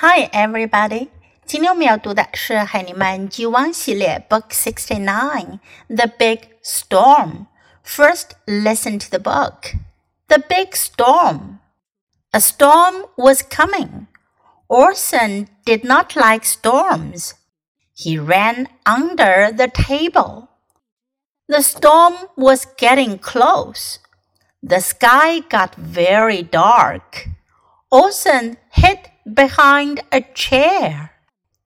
Hi, everybody. 今天我们要读的是海尼曼 G1 系列 Book Sixty Nine, The Big Storm. First, listen to the book. The Big Storm. A storm was coming. Orson did not like storms. He ran under the table. The storm was getting close. The sky got very dark. Orson hid behind a chair.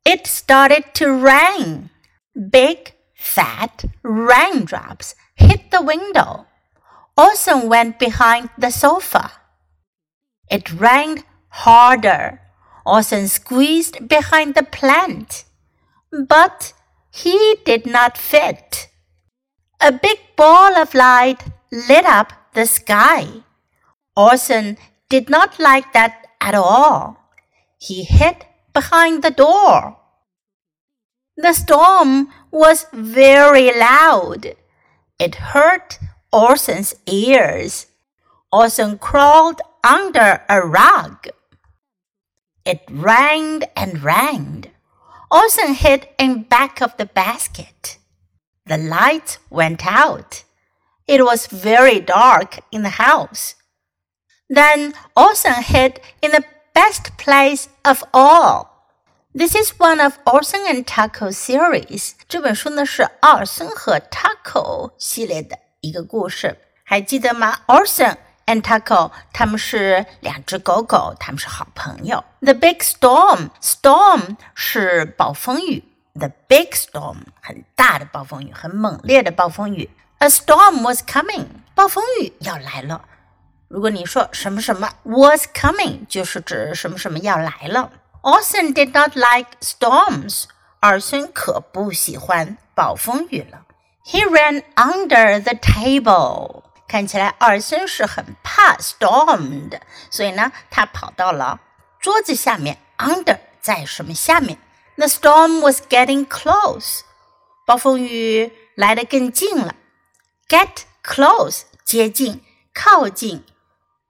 It started to rain. Big, fat raindrops hit the window. Orson went behind the sofa. It rained harder. Orson squeezed behind the plant. But he did not fit. A big ball of light lit up the sky. Orson did not like that at all. He hid behind the door. The storm was very loud. It hurt Orson's ears. Orson crawled under a rug. It rained and rained. Orson hid in back of the basket. The lights went out. It was very dark in the house. Then Orson hid in the best place of all. This is one of Orson and Taco series. 这本书呢是奥尔森和 Taco 系列的一个故事，还记得吗？Orson and Taco 他们是两只狗狗，他们是好朋友。The big storm, storm 是暴风雨。The big storm 很大的暴风雨，很猛烈的暴风雨。A storm was coming，暴风雨要来了。 如果你说什么什么 was coming，就是指什么什么要来了。Orson did not like storms，尔森可不喜欢暴风雨了。He ran under the table，看起来尔森是很怕 storm 的，所以呢，他跑到了桌子下面。Under 在什么下面？The storm was getting close，暴风雨来得更近了。Get close，接近，靠近。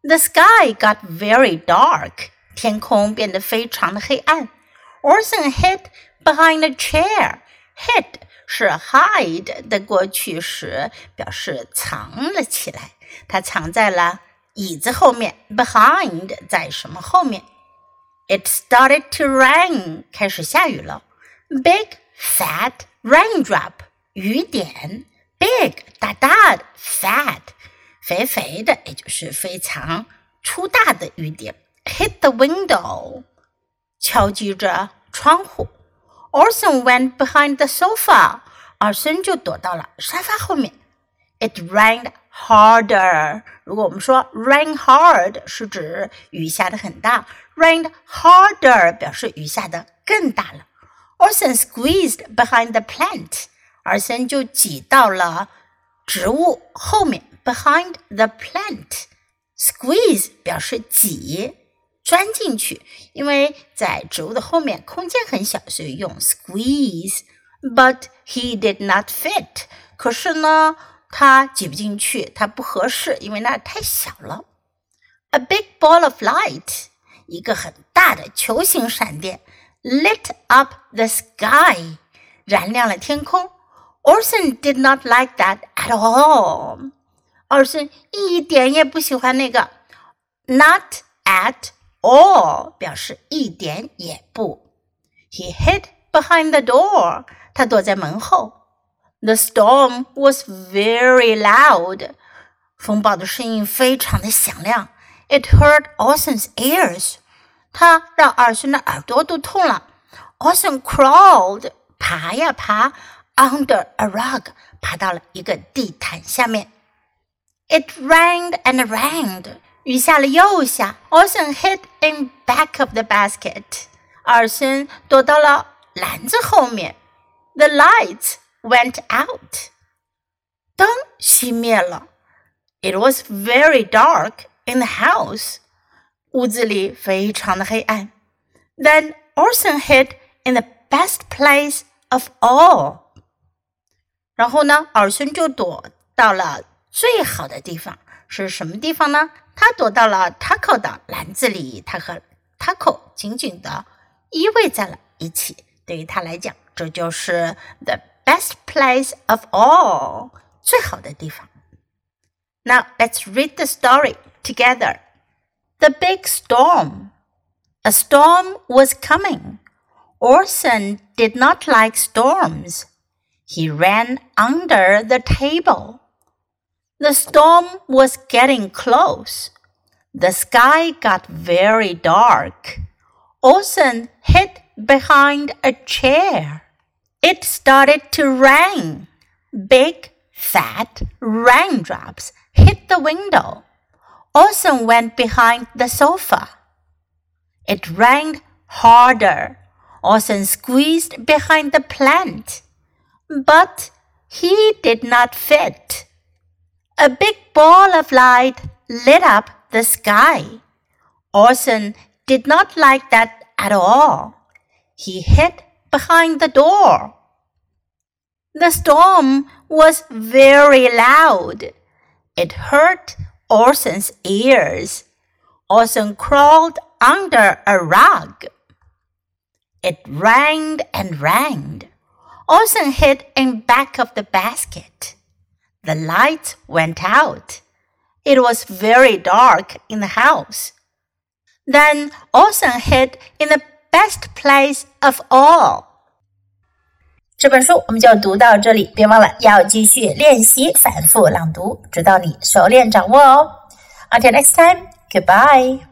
the sky got very dark. 天空变得非常的黑暗。Orson hid behind a chair. Hid 是 hide 的过去时，表示藏了起来。他藏在了椅子后面。Behind 在什么后面？It started to rain. 开始下雨了。Big fat raindrop 雨点。Big 大大的，fat 肥肥的，也就是非常粗大的雨点，hit the window，敲击着窗户。Orson went behind the sofa，尔森就躲到了沙发后面。It rained harder。如果我们说 rain hard 是指雨下的很大，rained harder 表示雨下的更大了。Orson squeezed behind the plant，尔森就挤到了植物后面。behind the plant。Squeeze 表示挤、钻进去，因为在植物的后面空间很小，所以用 squeeze。But he did not fit。可是呢，他挤不进去，他不合适，因为那太小了。A big ball of light，一个很大的球形闪电，lit up the sky，燃亮了天空。Orson did not like that at all。二是一点也不喜欢那个，not at all 表示一点也不。He hid behind the door，他躲在门后。The storm was very loud，风暴的声音非常的响亮。It hurt Orson's ears，它让尔森的耳朵都痛了。Orson crawled，爬呀爬 ，under a rug，爬到了一个地毯下面。It rained and rained. 雨下了又下。Orson hid in back of the basket. 尔森躲到了篮子后面。The lights went out. 灯熄灭了。It was very dark in the house. 屋子里非常的黑暗。Then Orson hid in the best place of all. 然后呢，尔森就躲到了最好的地方是什么地方呢？他躲到了 Taco 的篮子里，他和 Taco 紧紧的 依偎在了一起。对于他来讲，这就是 the best place of all，最好的地方。Now let's read the story together. The big storm. A storm was coming. Orson did not like storms. He ran under the table. The storm was getting close. The sky got very dark. Orson hid behind a chair. It started to rain. Big, fat raindrops hit the window. Orson went behind the sofa. It rained harder. Orson squeezed behind the plant. But he did not fit. A big ball of light lit up the sky. Orson did not like that at all. He hid behind the door. The storm was very loud. It hurt Orson's ears. Orson crawled under a rug. It rang and rained. Orson hid in back of the basket. The light went out. It was very dark in the house. Then Orson hid in the best place of all. 这本书我们就读到这里，别忘了要继续练习反复朗读，直到你熟练掌握哦。Until next time, goodbye.